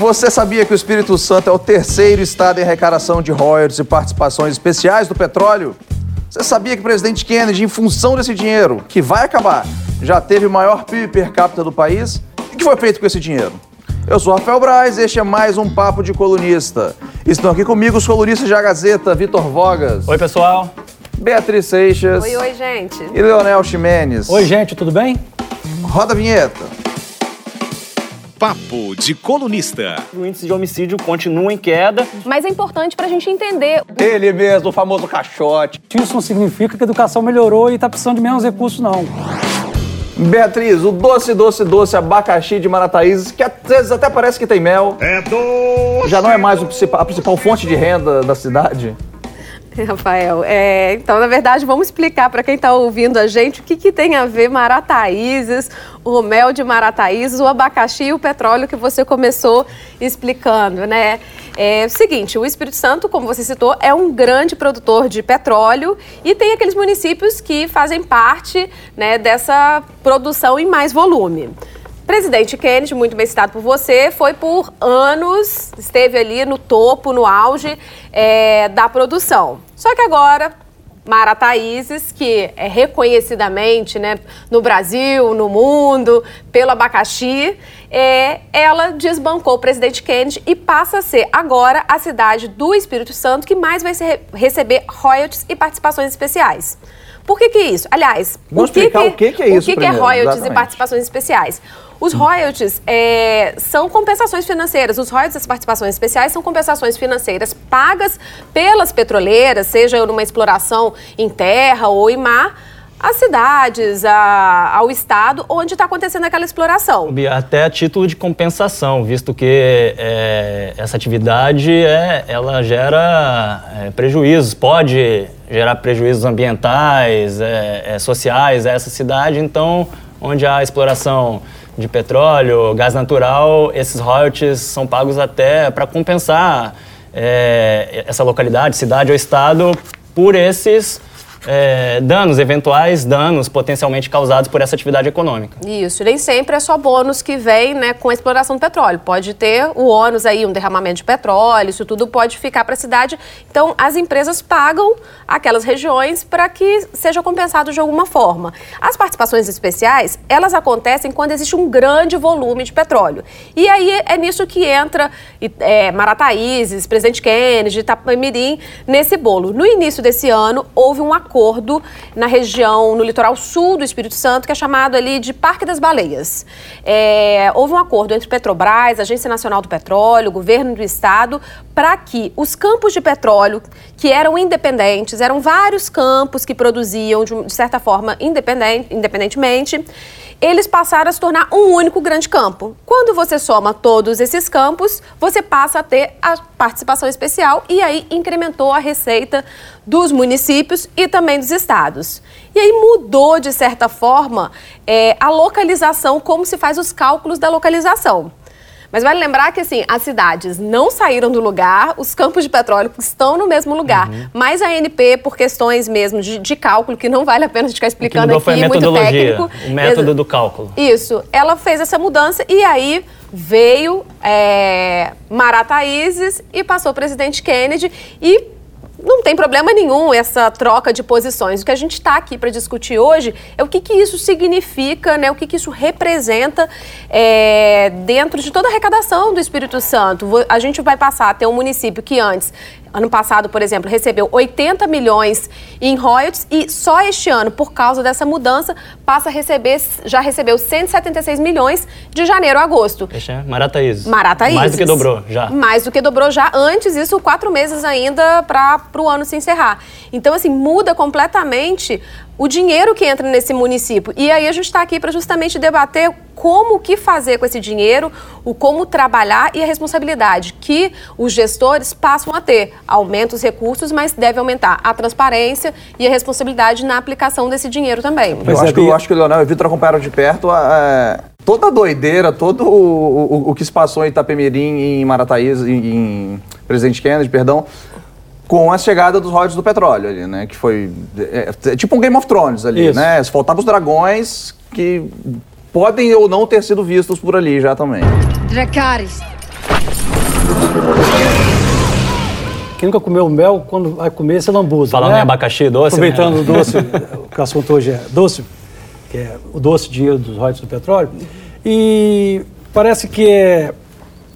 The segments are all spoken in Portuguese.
Você sabia que o Espírito Santo é o terceiro estado em arrecadação de royalties e participações especiais do petróleo? Você sabia que o presidente Kennedy, em função desse dinheiro, que vai acabar, já teve o maior PIB per capita do país? E o que foi feito com esse dinheiro? Eu sou Rafael Braz, este é mais um Papo de Colunista. Estão aqui comigo os colunistas da Gazeta, Vitor Vogas. Oi, pessoal. Beatriz Seixas. Oi, oi, gente. E Leonel Ximenes. Oi, gente, tudo bem? Roda a vinheta. Papo de Colunista. O índice de homicídio continua em queda. Mas é importante pra gente entender. Ele mesmo, o famoso caixote. Isso não significa que a educação melhorou e está precisando de menos recursos, não. Beatriz, o doce, doce, doce abacaxi de Marataízes, que às vezes até parece que tem mel. É doce. Já não é mais principal- a principal fonte de renda da cidade? Rafael, é, então, na verdade, vamos explicar para quem está ouvindo a gente o que, que tem a ver Marataízes, o mel de Marataízes, o abacaxi e o petróleo que você começou explicando, né? É o seguinte, o Espírito Santo, como você citou, é um grande produtor de petróleo e tem aqueles municípios que fazem parte né, dessa produção em mais volume. Presidente Kennedy, muito bem citado por você, foi por anos, esteve ali no topo, no auge é, da produção. Só que agora, Marataízes, que é reconhecidamente né, no Brasil, no mundo, pelo abacaxi, é, ela desbancou o presidente Kennedy e passa a ser agora a cidade do Espírito Santo que mais vai receber royalties e participações especiais. Por que que isso? Aliás, Vamos o que explicar o que que é isso O que, que é royalties exatamente. e participações especiais? Os royalties é, são compensações financeiras. Os royalties e as participações especiais são compensações financeiras pagas pelas petroleiras, seja numa exploração em terra ou em mar, às cidades, a- ao estado onde está acontecendo aquela exploração. Até a título de compensação, visto que é, essa atividade é, ela gera é, prejuízos, pode gerar prejuízos ambientais, é, é, sociais a essa cidade. Então, onde há exploração de petróleo, gás natural, esses royalties são pagos até para compensar é, essa localidade, cidade ou estado por esses é, danos, eventuais danos potencialmente causados por essa atividade econômica. Isso, nem sempre é só bônus que vem né, com a exploração do petróleo. Pode ter o ônus aí, um derramamento de petróleo, isso tudo pode ficar para a cidade. Então, as empresas pagam aquelas regiões para que seja compensado de alguma forma. As participações especiais, elas acontecem quando existe um grande volume de petróleo. E aí é nisso que entra é, Marataízes, Presidente Kennedy, Itapemirim, nesse bolo. No início desse ano, houve um acordo na região, no litoral sul do Espírito Santo, que é chamado ali de Parque das Baleias. É, houve um acordo entre Petrobras, Agência Nacional do Petróleo, Governo do Estado, para que os campos de petróleo, que eram independentes, eram vários campos que produziam, de, de certa forma, independente, independentemente, eles passaram a se tornar um único grande campo. Quando você soma todos esses campos, você passa a ter a participação especial e aí incrementou a receita dos municípios e também dos estados. E aí mudou, de certa forma, é, a localização, como se faz os cálculos da localização. Mas vale lembrar que assim, as cidades não saíram do lugar, os campos de petróleo estão no mesmo lugar. Mas a ANP, por questões mesmo de, de cálculo, que não vale a pena ficar explicando mudou aqui, foi a muito técnico. o método do cálculo. isso, ela fez essa mudança e aí veio é, Marataízes e passou o presidente Kennedy e não tem problema nenhum essa troca de posições. O que a gente está aqui para discutir hoje é o que, que isso significa, né? o que, que isso representa é, dentro de toda a arrecadação do Espírito Santo. A gente vai passar a ter um município que antes, ano passado, por exemplo, recebeu 80 milhões em royalties e só este ano, por causa dessa mudança, passa a receber, já recebeu 176 milhões de janeiro a agosto. É Marataízes. Marataízes. Mais do que dobrou, já. Mais do que dobrou já. Antes, isso, quatro meses ainda para o ano se encerrar. Então, assim, muda completamente o dinheiro que entra nesse município. E aí a gente está aqui para justamente debater como o que fazer com esse dinheiro, o como trabalhar e a responsabilidade que os gestores passam a ter. Aumenta os recursos, mas deve aumentar a transparência e a responsabilidade na aplicação desse dinheiro também. Eu é, acho, que, eu acho que o Leonel e o Vitor acompanharam de perto a- a- toda a doideira, todo o, o- o que se passou em Itapemirim, em Marataízes, em, em Presidente Kennedy, perdão, com a chegada dos royalties do petróleo ali, né? Que foi é, é, é tipo um Game of Thrones ali, Isso. né? Faltavam os dragões que podem ou não ter sido vistos por ali já também. Dracarys. Quem nunca comeu mel, quando vai comer, você lambuza, Falando né? em abacaxi doce, Aproveitando né? o doce, o assunto hoje é doce, que é o doce dinheiro dos royalties do petróleo. E parece que é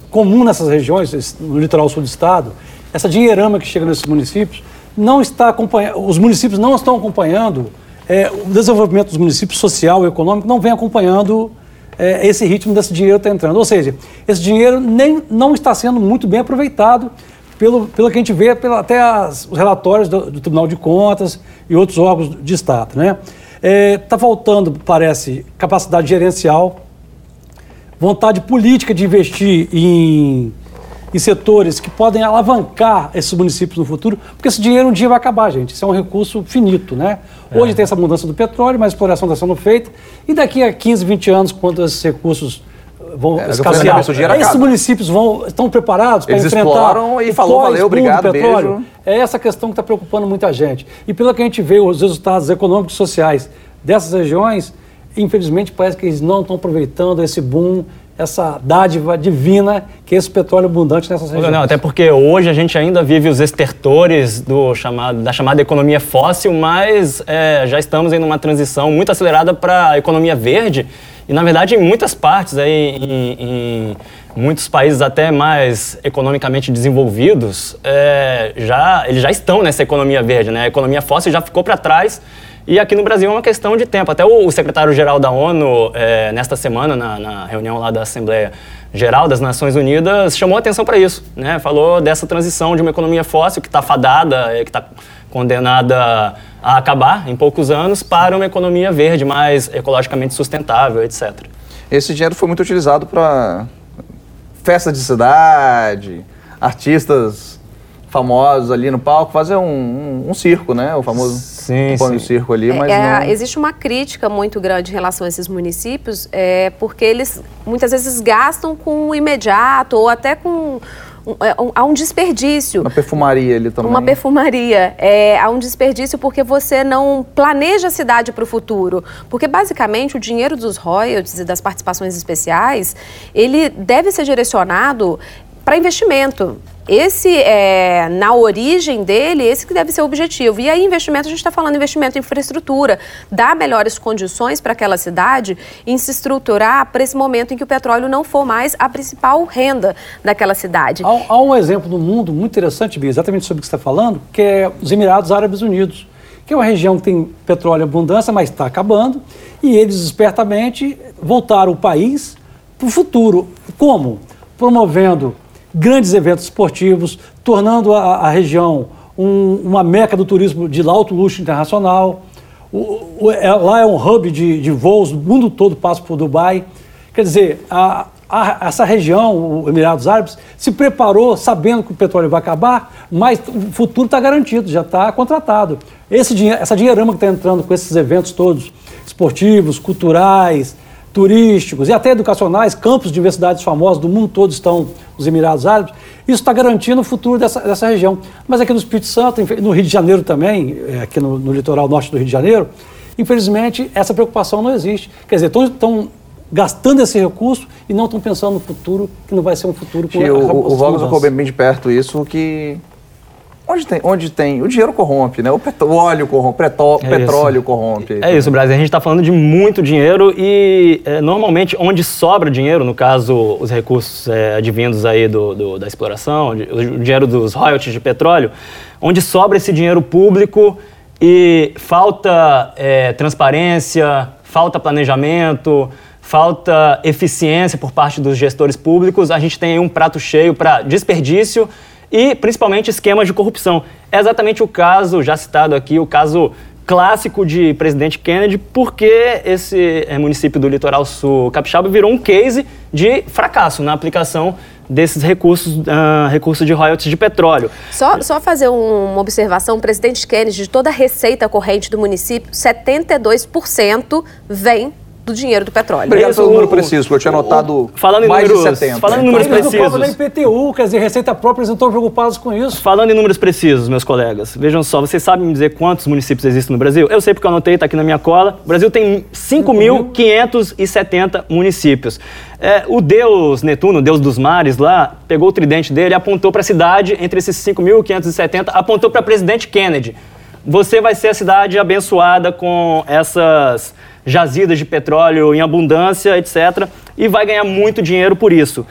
comum nessas regiões, no litoral sul do estado, essa dinheirama que chega nesses municípios, não está acompanhando, os municípios não estão acompanhando, é, o desenvolvimento dos municípios social e econômico não vem acompanhando é, esse ritmo desse dinheiro está entrando. Ou seja, esse dinheiro nem, não está sendo muito bem aproveitado pelo, pelo que a gente vê pela, até as, os relatórios do, do Tribunal de Contas e outros órgãos de Estado. Está né? É, tá faltando, parece, capacidade gerencial, vontade política de investir em, em setores que podem alavancar esses municípios no futuro, porque esse dinheiro um dia vai acabar, gente. Isso é um recurso finito, né? Hoje tem essa mudança do petróleo, mas a exploração está sendo feita, e daqui a 15, 20 anos, quando esses recursos eh, vão É, escassear, esses acaba. municípios vão, estão preparados para enfrentar exploram e falou, valeu, obrigado, petróleo? beijo. É essa questão que está preocupando muita gente. E pelo que a gente vê, os resultados econômicos e sociais dessas regiões, infelizmente parece que eles não estão aproveitando esse boom, essa dádiva divina que é esse petróleo abundante nessas regiões. Não, até porque hoje a gente ainda vive os estertores do chamado, da chamada economia fóssil, mas é, já estamos em uma transição muito acelerada para a economia verde. E, na verdade, em muitas partes, aí, em, em muitos países até mais economicamente desenvolvidos, é, já, eles já estão nessa economia verde. Né? A economia fóssil já ficou para trás. E aqui no Brasil é uma questão de tempo. Até o, secretário-geral da ONU, é, nesta semana, na, na reunião lá da Assembleia Geral das Nações Unidas, chamou atenção para isso. Né? Falou dessa transição de uma economia fóssil que está fadada, é, que está condenada a acabar em poucos anos, para uma economia verde, mais ecologicamente sustentável, etc. Esse dinheiro foi muito utilizado para festa de cidade, artistas famosos ali no palco, fazer um, um- um circo, né? O famoso Sim, um sim. circo ali, mas É, não... Existe uma crítica muito grande em relação a esses municípios, é, porque eles muitas vezes gastam com o imediato ou até com. um- é, um- há um desperdício. Uma perfumaria ali também. Uma perfumaria. É, há um desperdício porque você não planeja a cidade para o futuro. Porque, basicamente, o dinheiro dos royalties e das participações especiais, ele deve ser direcionado para investimento. Esse, é, na origem dele, esse que deve ser o objetivo. E aí, investimento, a gente está falando investimento em infraestrutura, dar melhores condições para aquela cidade em se estruturar para esse momento em que o petróleo não for mais a principal renda daquela cidade. Há, há um exemplo no mundo muito interessante, Bia, exatamente sobre o que você está falando, que é os Emirados Árabes Unidos, que é uma região que tem petróleo abundância, mas está acabando, e eles espertamente voltaram o país para o futuro. Como? Promovendo grandes eventos esportivos, tornando a, a região um- uma meca do turismo de alto luxo internacional. O- o- é- lá é um hub de, de voos, o mundo todo passa por Dubai. Quer dizer, a- a- essa região, o Emirados Árabes, se preparou sabendo que o petróleo vai acabar, mas o futuro está garantido, já está contratado. Esse essa dinheirama que está entrando com esses eventos todos, esportivos, culturais, turísticos e até educacionais, campos de universidades famosas do mundo todo estão nos Emirados Árabes, isso está garantindo o futuro dessa, dessa região. Mas aqui no Espírito Santo, no Rio de Janeiro também, é, aqui no, no litoral norte do Rio de Janeiro, infelizmente essa preocupação não existe. Quer dizer, estão gastando esse recurso e não estão pensando no futuro, que não vai ser um futuro com o, o, colocou bem, bem de perto isso, que... Onde tem, onde tem... O dinheiro corrompe, né? O petróleo corrompe, É petróleo corrompe. É isso, Brasil. A gente está falando de muito dinheiro e é, normalmente onde sobra dinheiro, no caso os recursos é, advindos aí do, do- da exploração, o dinheiro dos royalties de petróleo, onde sobra esse dinheiro público e falta é, transparência, falta planejamento, falta eficiência por parte dos gestores públicos, a gente tem aí um prato cheio para desperdício e principalmente esquemas de corrupção. É exatamente o caso, já citado aqui, o caso clássico de presidente Kennedy, porque esse eh, município do litoral sul capixaba virou um case de fracasso na aplicação desses recursos, ah, recursos de royalties de petróleo. Só, só fazer um- uma observação, o presidente Kennedy, de toda a receita corrente do município, 72% vem do dinheiro do petróleo. Obrigado Isso, pelo número o- preciso, porque eu tinha anotado falando em mais números- de 70. falando em números precisos. nem IPTU, quer dizer, Receita Própria, eles não estão preocupados com isso. Falando em números precisos, meus colegas, vejam só, vocês sabem me dizer quantos municípios existem no Brasil? Eu sei porque eu anotei, está aqui na minha cola. O Brasil tem 5.570 municípios. É, o deus Netuno, o deus dos mares lá, pegou o tridente dele e apontou para a cidade, entre esses 5.570, apontou para presidente Kennedy. Você vai ser a cidade abençoada com essas jazidas de petróleo em abundância, etc. E vai ganhar muito dinheiro por isso.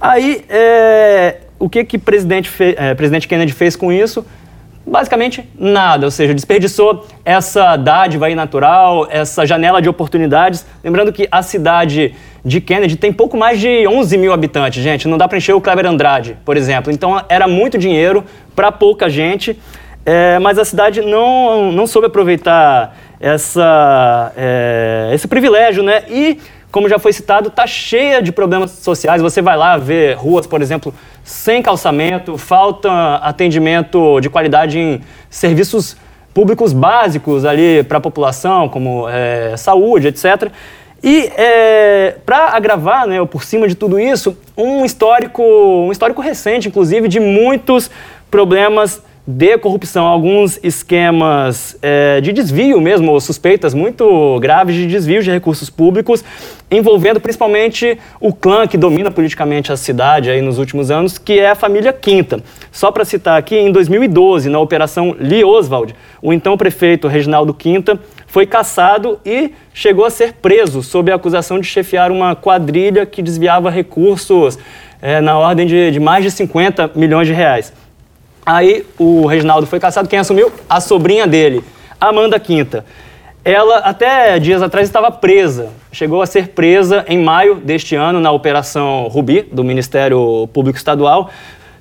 Aí, é, o que que presidente, é, presidente Kennedy fez com isso? Basicamente nada, ou seja, desperdiçou essa dádiva aí natural, essa janela de oportunidades. Lembrando que a cidade de Kennedy tem pouco mais de 11 mil habitantes, gente. Não dá para encher o Clever Andrade, por exemplo. Então era muito dinheiro para pouca gente, é, mas a cidade não, não soube aproveitar essa, é, esse privilégio, né? E como já foi citado, está cheia de problemas sociais. Você vai lá ver ruas, por exemplo, sem calçamento, falta atendimento de qualidade em serviços públicos básicos ali para a população, como é, saúde, etc. E para agravar, né, ou por cima de tudo isso, um histórico, um histórico recente, inclusive, de muitos problemas de corrupção, alguns esquemas é, de desvio mesmo, ou suspeitas muito graves de desvio de recursos públicos, envolvendo principalmente o clã que domina politicamente a cidade aí nos últimos anos, que é a família Quinta. Só para citar aqui, em 2012, na Operação Lee Oswald, o então prefeito Reginaldo Quinta foi caçado e chegou a ser preso sob a acusação de chefiar uma quadrilha que desviava recursos é, na ordem de, de mais de 50 milhões de reais. Aí o Reginaldo foi caçado, quem assumiu? A sobrinha dele, Amanda Quinta. Ela, até dias atrás, estava presa. Chegou a ser presa em maio deste ano na Operação Rubi, do Ministério Público Estadual.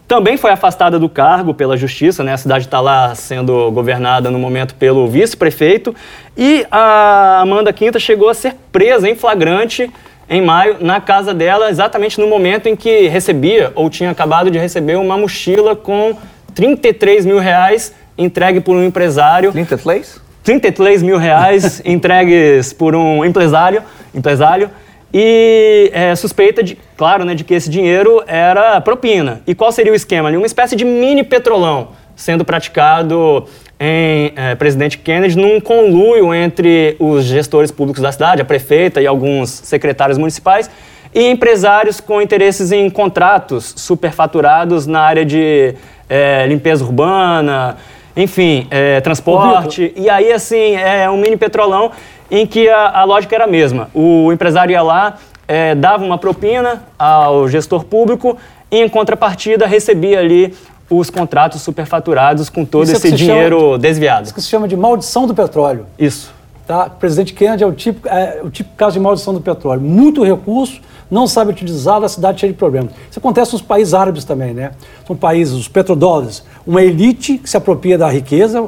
Também foi afastada do cargo pela Justiça, né? A cidade está lá sendo governada no momento pelo vice-prefeito. E a Amanda Quinta chegou a ser presa em flagrante em maio na casa dela, exatamente no momento em que recebia ou tinha acabado de receber uma mochila com 33 mil reais entregue por um empresário. 33? 33 mil reais entregues por um empresário, empresário e é, suspeita de, claro, né, de que esse dinheiro era propina. E qual seria o esquema? Uma espécie de mini petrolão sendo praticado em é, Presidente Kennedy num conluio entre os gestores públicos da cidade, a prefeita e alguns secretários municipais, e empresários com interesses em contratos superfaturados na área de é, limpeza urbana, enfim, é, transporte. E aí, assim, é um mini petrolão em que a, a lógica era a mesma. O empresário ia lá, é, dava uma propina ao gestor público e, em contrapartida, recebia ali os contratos superfaturados com todo Isso é esse se dinheiro chama- desviado. Isso que se chama de maldição do petróleo. Isso. Tá? Presidente Kennedy é o típico, é o típico caso de maldição do petróleo. Muito recurso, não sabe utilizá-lo, a cidade cheia de problemas. Isso acontece nos países árabes também, né? São países, os petrodólares, uma elite que se apropria da riqueza,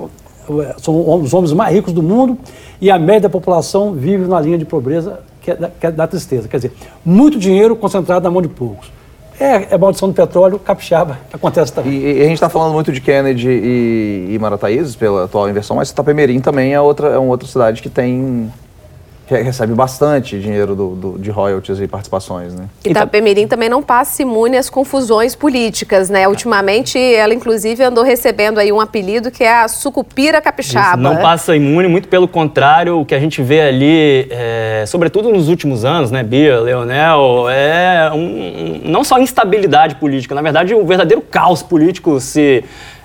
são os homens mais ricos do mundo, e a média da população vive na linha de pobreza, que é da, que é da tristeza. Quer dizer, muito dinheiro concentrado na mão de poucos. É, é maldição do petróleo, capixaba, acontece também. E, e a gente está falando muito de Kennedy e, e Marataízes pela atual inversão, mas Itapemirim também é outra, é uma outra cidade que tem recebe bastante dinheiro do, do- de royalties e participações, né? Itapemirim também não passa imune às confusões políticas, né? Ultimamente, ela inclusive andou recebendo aí um apelido que é a sucupira capixaba. Isso, não passa imune, muito pelo contrário, o que a gente vê ali, é, sobretudo nos últimos anos, né, Bia, Leonel, é um- um- não só instabilidade política, na verdade, um verdadeiro caos político se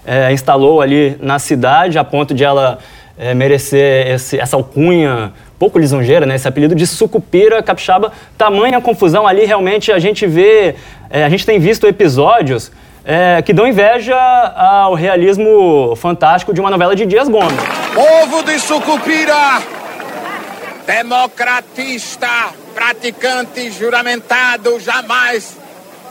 é, instalou ali na cidade, a ponto de ela é, merecer esse- essa alcunha pouco lisonjeira, né, esse apelido de sucupira capixaba, tamanha confusão ali, realmente a gente vê, é, a gente tem visto episódios é, que dão inveja ao realismo fantástico de uma novela de Dias Gomes. Povo de Sucupira, democratista, praticante juramentado, jamais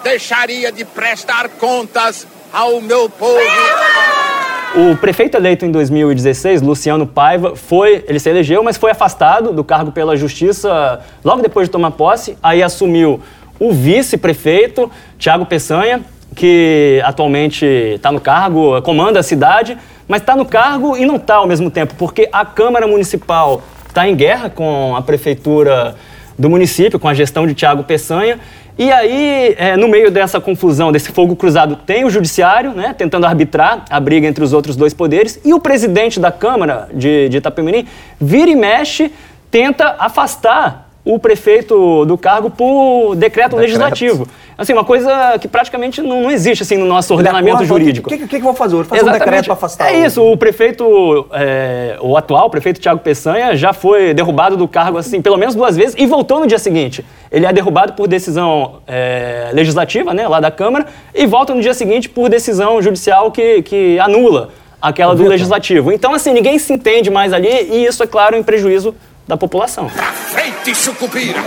deixaria de prestar contas ao meu povo. O prefeito eleito em 2016, Luciano Paiva, foi, ele se elegeu, mas foi afastado do cargo pela justiça logo depois de tomar posse. Aí assumiu o vice-prefeito, Tiago Peçanha, que atualmente está no cargo, comanda a cidade, mas está no cargo e não está ao mesmo tempo, porque a Câmara Municipal está em guerra com a prefeitura do município, com a gestão de Tiago Peçanha. E aí, é, no meio dessa confusão, desse fogo cruzado, tem o judiciário, né, tentando arbitrar a briga entre os outros dois poderes, e o presidente da Câmara de, de Itapemirim vira e mexe, tenta afastar o prefeito do cargo por decreto, decreto. legislativo. Assim, uma coisa que praticamente não, não existe assim no nosso ordenamento jurídico. O que, que, que, eu vou fazer? Eu vou fazer Exatamente. um decreto para afastar É o... isso, o prefeito, é, o atual prefeito Tiago Peçanha já foi derrubado do cargo assim pelo menos duas vezes e voltou no dia seguinte. Ele é derrubado por decisão é, legislativa, né, lá da Câmara, e volta no dia seguinte por decisão judicial que, que anula aquela do legislativo. Então, assim, ninguém se entende mais ali e isso, é claro, em prejuízo da população. Pra frente, sucupira!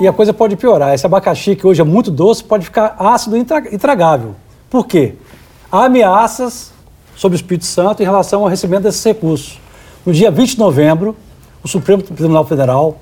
E a coisa pode piorar. Esse abacaxi, que hoje é muito doce, pode ficar ácido e intragável. Por quê? Há ameaças sobre o Espírito Santo em relação ao recebimento desses recursos. No dia 20 de novembro, o Supremo Tribunal Federal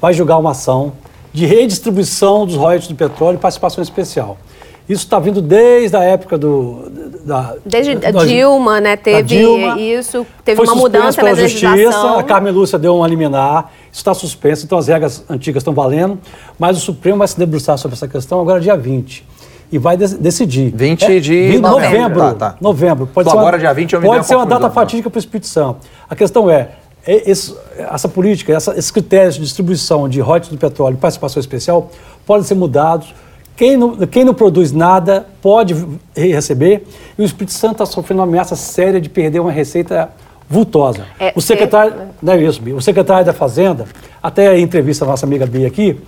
vai julgar uma ação de redistribuição dos royalties do petróleo e participação especial. Isso está vindo desde a época do. Da, desde da, Dilma, né? Teve Dilma, isso, teve uma mudança na Justiça, a Carmen Lúcia deu um liminar, isso está suspenso, então as regras antigas estão valendo, mas o Supremo vai se debruçar sobre essa questão agora dia 20 e vai de decidir. 20 é, de 20 novembro. Novembro. Tá, tá. novembro. Pode ser agora, uma, dia 20, eu me Pode ser uma data fatídica para o Espírito Santo. A questão é, é esse, essa política, essa, esses critérios de distribuição de royalties do petróleo e participação especial podem ser mudados quem não, quem não produz nada pode receber. E o Espírito Santo está sofrendo uma ameaça séria de perder uma receita vultosa. É, o secretário, é, não é isso, o secretário da Fazenda, até a entrevista da nossa amiga Bia aqui,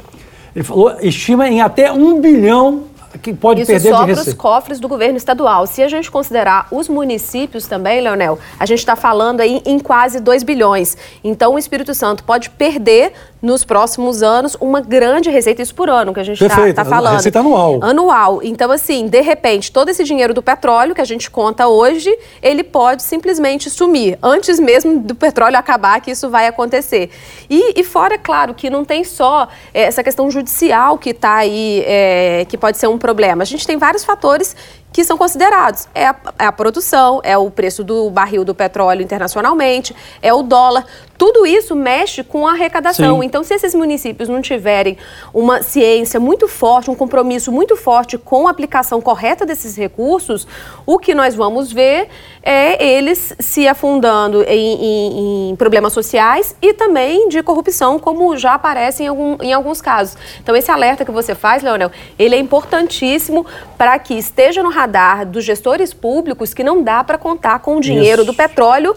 ele falou, estima em até um bilhão que pode Isso perder só para os cofres do governo estadual. Se a gente considerar os municípios também, Leonel, a gente está falando aí em quase 2 bilhões. Então o Espírito Santo pode perder nos próximos anos uma grande receita, isso por ano que a gente está tá falando. Receita anual. Anual. Então, assim, de repente, todo esse dinheiro do petróleo que a gente conta hoje, ele pode simplesmente sumir. Antes mesmo do petróleo acabar, que isso vai acontecer. E, e fora, é claro, que não tem só é, essa questão judicial que está aí, é, que pode ser um problema. A gente tem vários fatores que são considerados. É a, é a, produção, é o preço do barril do petróleo internacionalmente, é o dólar. Tudo isso mexe com a arrecadação. Sim. Então, se esses municípios não tiverem uma ciência muito forte, um compromisso muito forte com a aplicação correta desses recursos, o que nós vamos ver é eles se afundando em, em, em problemas sociais e também de corrupção, como já aparece em, algum, em alguns casos. Então, esse alerta que você faz, Leonel, ele é importantíssimo para que esteja no radar dos gestores públicos que não dá para contar com o dinheiro Isso. do petróleo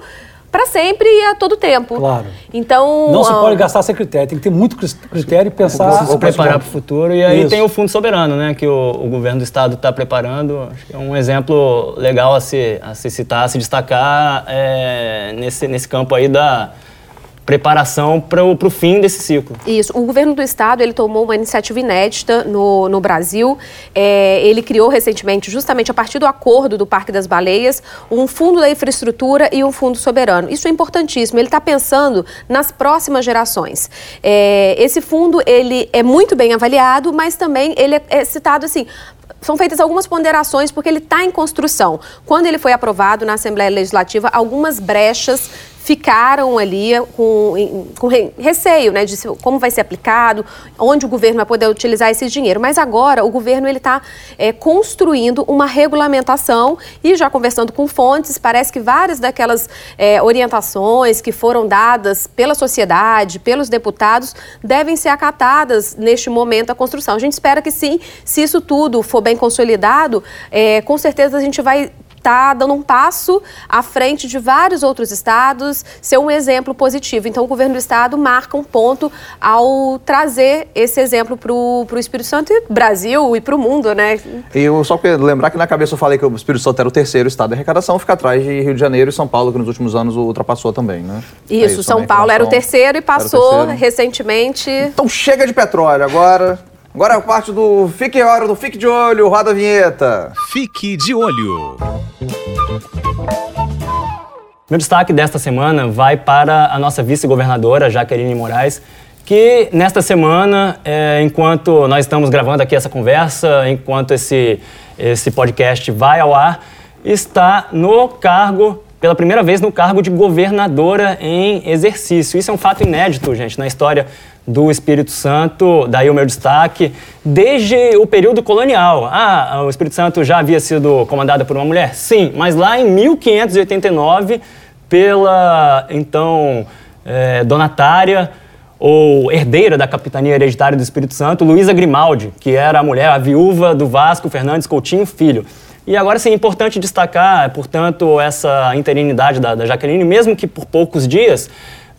para sempre e a todo tempo. Claro. Então. Não se pode gastar sem critério, tem que ter muito critério e pensar. Se preparar para o futuro. E aí Isso. tem o Fundo Soberano, né? Que o, o governo do estado está preparando. Acho que é um exemplo legal a se, a se citar, a se destacar é, nesse, nesse campo aí da preparação para o fim desse ciclo. Isso. O governo do estado ele tomou uma iniciativa inédita no, no Brasil. É, ele criou recentemente, justamente a partir do acordo do Parque das Baleias, um fundo da infraestrutura e um fundo soberano. Isso é importantíssimo. Ele está pensando nas próximas gerações. É, esse fundo ele é muito bem avaliado, mas também ele é, é citado assim são feitas algumas ponderações porque ele está em construção. Quando ele foi aprovado na Assembleia Legislativa, algumas brechas ficaram ali com, com receio, né, de como vai ser aplicado, onde o governo vai poder utilizar esse dinheiro. Mas agora o governo ele está é, construindo uma regulamentação e já conversando com fontes, parece que várias daquelas é, orientações que foram dadas pela sociedade, pelos deputados, devem ser acatadas neste momento da construção. A gente espera que sim, se isso tudo for bem consolidado, é, com certeza a gente vai está dando um passo à frente de vários outros estados, ser um exemplo positivo. Então, o governo do estado marca um ponto ao trazer esse exemplo para o Espírito Santo e Brasil e para o mundo, né? E eu só queria lembrar que na cabeça eu falei que o Espírito Santo era o terceiro estado de arrecadação, fica atrás de Rio de Janeiro e São Paulo, que nos últimos anos ultrapassou também, né? Isso, é isso São Paulo era o terceiro e passou terceiro. recentemente. Então chega de petróleo agora. Agora a parte do Fique Hora, do Fique de Olho, roda a vinheta. Fique de Olho. Meu destaque desta semana vai para a nossa vice-governadora, Jaqueline Moraes, que nesta semana, é, enquanto nós estamos gravando aqui essa conversa, enquanto esse, esse podcast vai ao ar, está no cargo pela primeira vez no cargo de governadora em exercício. Isso é um fato inédito, gente, na história do Espírito Santo, daí o meu destaque, desde o período colonial. Ah, o Espírito Santo já havia sido comandado por uma mulher? Sim, mas lá em 1589, pela então é, donatária ou herdeira da capitania hereditária do Espírito Santo, Luísa Grimaldi, que era a mulher, a viúva do Vasco Fernandes Coutinho Filho. E agora sim, é importante destacar, portanto, essa interinidade da, da Jaqueline, mesmo que por poucos dias,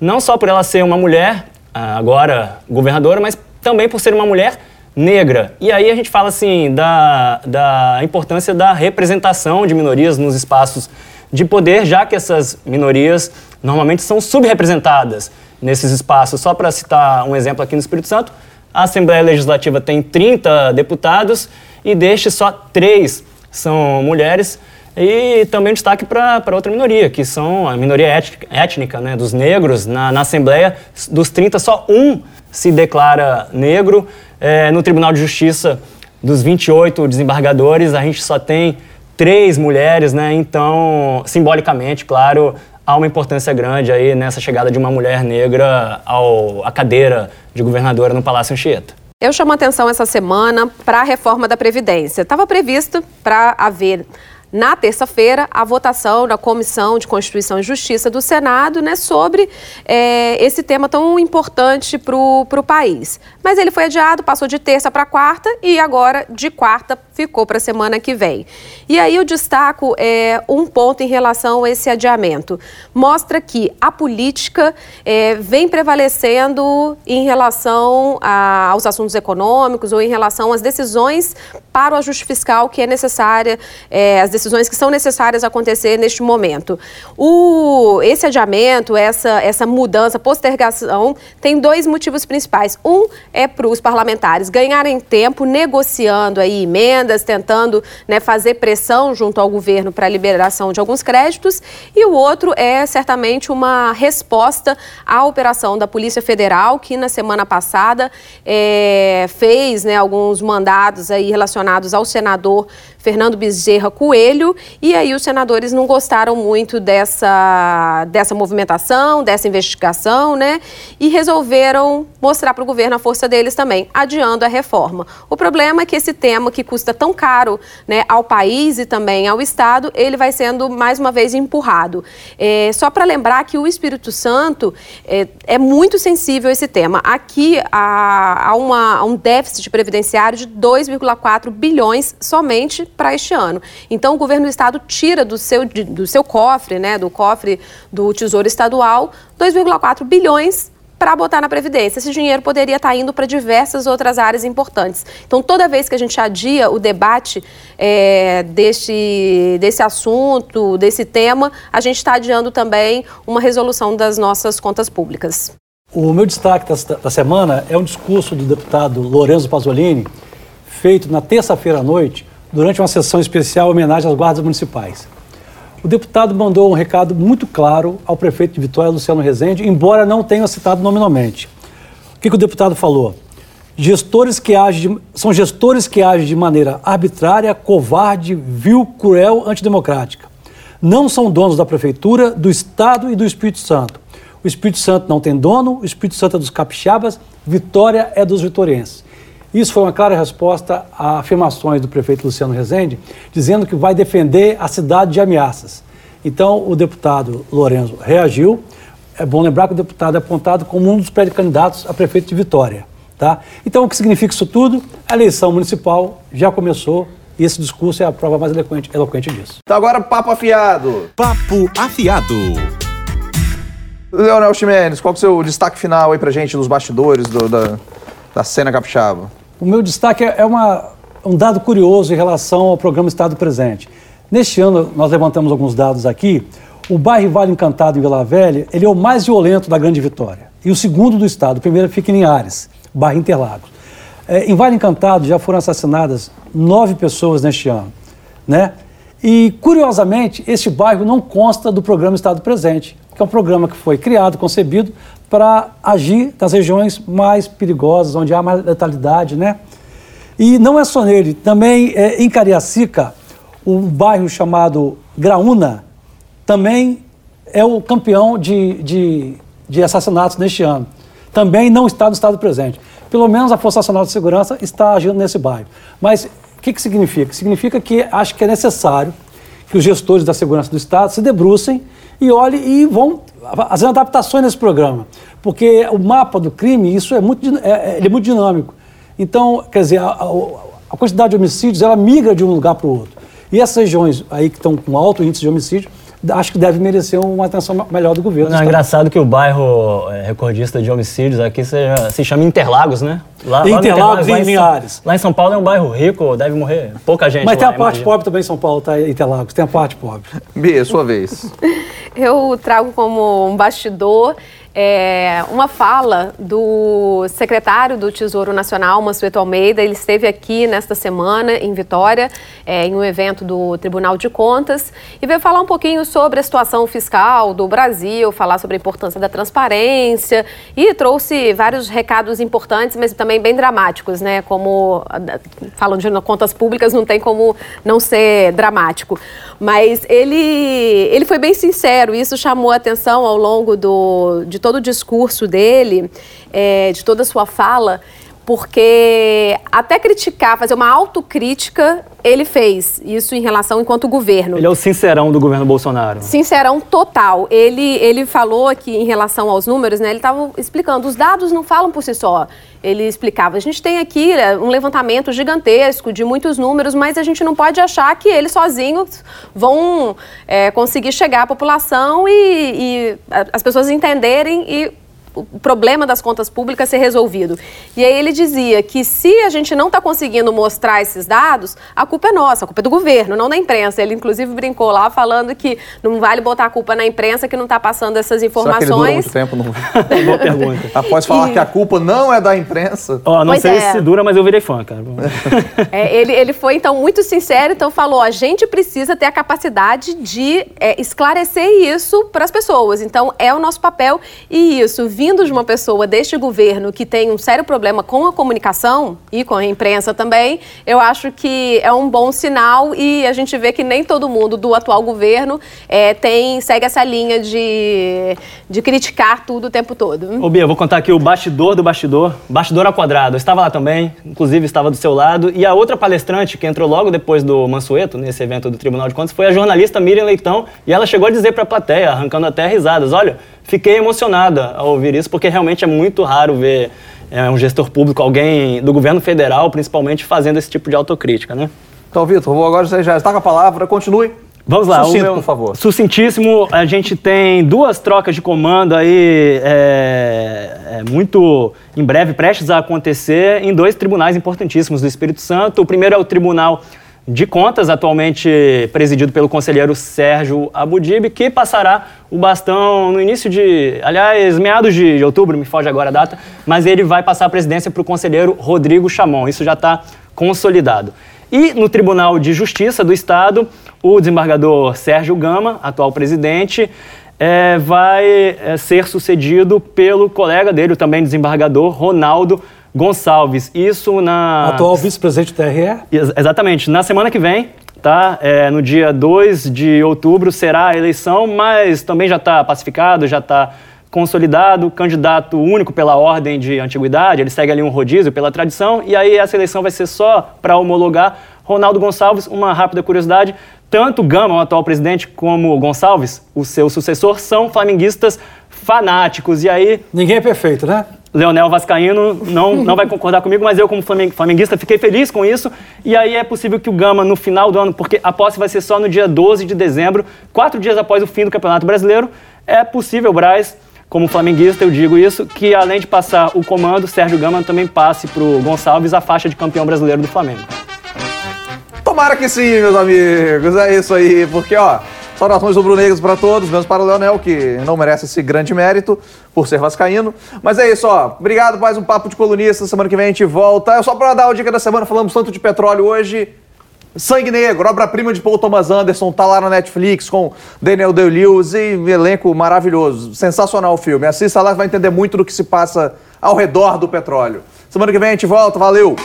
não só por ela ser uma mulher, agora governadora, mas também por ser uma mulher negra. E aí a gente fala assim da, da importância da representação de minorias nos espaços de poder, já que essas minorias normalmente são subrepresentadas nesses espaços. Só para citar um exemplo aqui no Espírito Santo, a Assembleia Legislativa tem 30 deputados e destes só três são mulheres. E também destaque para outra minoria, que são a minoria étnica, étnica né, dos negros. Na, na, Assembleia, dos 30, só um se declara negro. É, no Tribunal de Justiça, dos 28 desembargadores, a gente só tem três mulheres, né? Então, simbolicamente, claro, há uma importância grande aí nessa chegada de uma mulher negra ao, à cadeira de governadora no Palácio Anchieta. Eu chamo atenção essa semana para a reforma da Previdência. Estava previsto para haver na terça-feira, a votação da Comissão de Constituição e Justiça do Senado né, sobre é, esse tema tão importante para o país. Mas ele foi adiado, passou de terça para quarta e agora de quarta ficou para a semana que vem. E aí eu destaco é, um ponto em relação a esse adiamento. Mostra que a política é, vem prevalecendo em relação a, aos assuntos econômicos ou em relação às decisões para o ajuste fiscal que é necessária, é, as decisões que são necessárias acontecer neste momento. O, esse adiamento, essa, essa mudança, postergação, tem dois motivos principais. Um é para os parlamentares ganharem tempo negociando aí emendas, tentando né, fazer pressão junto ao governo para a liberação de alguns créditos, e o outro é certamente uma resposta à operação da Polícia Federal, que na semana passada é, fez né, alguns mandados aí relacionados ao senador Fernando Bezerra Coelho, e aí os senadores não gostaram muito dessa, dessa movimentação, dessa investigação, né? E resolveram mostrar para o governo a força deles também, adiando a reforma. O problema é que esse tema que custa tão caro né, ao país e também ao Estado, ele vai sendo mais uma vez empurrado. É, só para lembrar que o Espírito Santo é, é, muito sensível a esse tema. Aqui há, há, uma, há um déficit previdenciário de 2,4 bilhões somente para este ano. Então, o governo do estado tira do seu, do seu cofre, né, do cofre do Tesouro Estadual, 2,4 bilhões para botar na Previdência. Esse dinheiro poderia estar tá indo para diversas outras áreas importantes. Então, toda vez que a gente adia o debate é, desse, desse assunto, desse tema, a gente está adiando também uma resolução das nossas contas públicas. O meu destaque da semana é um discurso do deputado Lorenzo Pasolini, feito na terça-feira à noite, durante uma sessão especial em homenagem às guardas municipais. O deputado mandou um recado muito claro ao prefeito de Vitória, Luciano Rezende, embora não tenha citado nominalmente. O que, que o deputado falou? Gestores que agem de, são gestores que agem de maneira arbitrária, covarde, vil, cruel, antidemocrática. Não são donos da prefeitura, do Estado e do Espírito Santo. O Espírito Santo não tem dono, o Espírito Santo é dos capixabas, Vitória é dos vitorienses. Isso foi uma clara resposta a afirmações do prefeito Luciano Rezende, dizendo que vai defender a cidade de ameaças. Então, o deputado Lourenço reagiu. É bom lembrar que o deputado é apontado como um dos pré-candidatos a prefeito de Vitória. Tá? Então, o que significa isso tudo? A eleição municipal já começou e esse discurso é a prova mais eloquente, eloquente disso. Então, agora, papo afiado. Papo afiado. Leonel Ximenes, qual é o seu destaque final aí pra gente nos bastidores do, da, da cena capixaba? O meu destaque é uma, um dado curioso em relação ao programa Estado Presente. Neste ano, nós levantamos alguns dados aqui. O bairro Vale Encantado, em Vila Velha, ele é o mais violento da Grande Vitória. E o segundo do estado, o primeiro fica em Linhares, bairro Interlagos. É, em Vale Encantado já foram assassinadas nove pessoas neste ano. Né? E, curiosamente, este bairro não consta do programa Estado Presente, que é um programa que foi criado, concebido para agir nas regiões mais perigosas, onde há mais letalidade, né? E não é só nele, também é, em Cariacica, um bairro chamado Graúna, também é o campeão de, de, de assassinatos neste ano. Também não está no estado presente. Pelo menos a Força Nacional de Segurança está agindo nesse bairro. Mas o que, que significa? Significa que acho que é necessário que os gestores da segurança do Estado se debrucem e olhem e vão fazer adaptações nesse programa. Porque o mapa do crime, isso é muito, é, é, ele é muito dinâmico. Então, quer dizer, a, a, a quantidade de homicídios, ela migra de um lugar para o outro. E essas regiões aí que estão com alto índice de homicídio, acho que deve merecer uma atenção melhor do governo. Não, é engraçado que o bairro é, recordista de homicídios aqui seja, se chama Interlagos, né? Lá, Interlagos, lá, em Linhares. Lá em São Paulo é um bairro rico, deve morrer pouca gente. Mas lá, tem a parte imagina. pobre também em São Paulo, tá? Interlagos, tem a parte pobre. Bia, sua vez. Eu trago como um bastidor é, uma fala do secretário do Tesouro Nacional, Mansueto Almeida. Ele esteve aqui nesta semana em Vitória, é, em um evento do Tribunal de Contas, e veio falar um pouquinho sobre a situação fiscal do Brasil, falar sobre a importância da transparência e trouxe vários recados importantes, mas também bem dramáticos, né? Como falam de contas públicas, não tem como não ser dramático. Mas ele, ele foi bem sincero, isso chamou a atenção ao longo do, de todo o discurso dele, é, de toda a sua fala, porque até criticar, fazer uma autocrítica, ele fez isso em relação enquanto governo. Ele é o sincerão do governo Bolsonaro. Sincerão total. Ele, ele falou aqui em relação aos números, né? Ele estava explicando, os dados não falam por si só. Ele explicava, a gente tem aqui né, um levantamento gigantesco de muitos números, mas a gente não pode achar que eles sozinhos vão é, conseguir chegar à população e, e as pessoas entenderem e o problema das contas públicas ser resolvido. E aí ele dizia que se a gente não está conseguindo mostrar esses dados, a culpa é nossa, a culpa é do governo, não da imprensa. Ele inclusive brincou lá falando que não vale botar a culpa na imprensa que não está passando essas informações. Será que ele muito tempo? Não... Boa pergunta. Após falar e... que a culpa não é da imprensa. Oh, não pois sei é. se dura, mas eu virei fã, cara. É, ele, ele foi então muito sincero, então falou: a gente precisa ter a capacidade de é, esclarecer isso para as pessoas. Então é o nosso papel e isso vindo de uma pessoa deste governo que tem um sério problema com a comunicação e com a imprensa também, eu acho que é um bom sinal e a gente vê que nem todo mundo do atual governo é, tem segue essa linha de, de criticar tudo o tempo todo. Ô Bia, eu vou contar aqui o bastidor do bastidor, bastidor ao quadrado. Eu estava lá também, inclusive estava do seu lado, e a outra palestrante que entrou logo depois do Mansueto, nesse evento do Tribunal de Contas, foi a jornalista Miriam Leitão, e ela chegou a dizer para a plateia, arrancando até risadas, olha, fiquei emocionada ao ouvir isso, porque realmente é muito raro ver é, um gestor público, alguém do governo federal, principalmente, fazendo esse tipo de autocrítica, né? Então, Vitor, agora você já está com a palavra, continue. Vamos lá, Sucinto, meu, por favor. Sucintíssimo, a gente tem duas trocas de comando aí é, é, muito em breve, prestes a acontecer, em dois tribunais importantíssimos do Espírito Santo. O primeiro é o Tribunal de Contas, atualmente presidido pelo conselheiro Sérgio Abudib, que passará o bastão no início de, aliás, meados de, outubro, me foge agora a data, mas ele vai passar a presidência para o conselheiro Rodrigo Chamon. Isso já está consolidado. E no Tribunal de Justiça do Estado, o desembargador Sérgio Gama, atual presidente, é, vai é, ser sucedido pelo colega dele, também desembargador Ronaldo Gonçalves. Isso na. Atual vice-presidente do TRE? Exatamente. Na semana que vem, tá? É, no dia 2 de outubro será a eleição, mas também já está pacificado, já está consolidado, candidato único pela ordem de antiguidade, ele segue ali um rodízio pela tradição, e aí essa eleição vai ser só para homologar Ronaldo Gonçalves. Uma rápida curiosidade: tanto Gama, o atual presidente, como Gonçalves, o seu sucessor, são flamenguistas fanáticos. E aí. Ninguém é perfeito, né? Leonel Vascaíno não, não vai concordar comigo, mas eu, como flamenguista, fiquei feliz com isso. E aí é possível que o Gama, no final do ano, porque a posse vai ser só no dia 12 de dezembro, quatro dias após o fim do Campeonato Brasileiro, é possível, Braz, como flamenguista, eu digo isso, que além de passar o comando, Sérgio Gama também passe para o Gonçalves a faixa de campeão brasileiro do Flamengo. Tomara que sim, meus amigos. É isso aí, porque, ó. Saudações rubro-negras para todos, menos para o Leonel, que não merece esse grande mérito por ser vascaíno. Mas é isso, ó. Obrigado, mais um Papo de Colunista. Semana que vem a gente volta. É só para dar a dica da semana, falamos tanto de petróleo hoje. Sangue Negro, obra-prima de Paul Thomas Anderson, tá lá na Netflix com Daniel Day-Lewis e elenco maravilhoso. Sensacional o filme. Assista lá, vai entender muito do que se passa ao redor do petróleo. Semana que vem a gente volta. Valeu!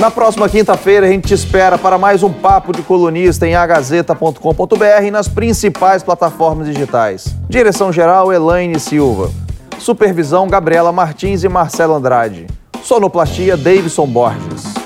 Na próxima quinta-feira, a gente te espera para mais um Papo de Colunista em agazeta.com.br e nas principais plataformas digitais. Direção-geral, Elaine Silva. Supervisão, Gabriela Martins e Marcelo Andrade. Sonoplastia, Davidson Borges.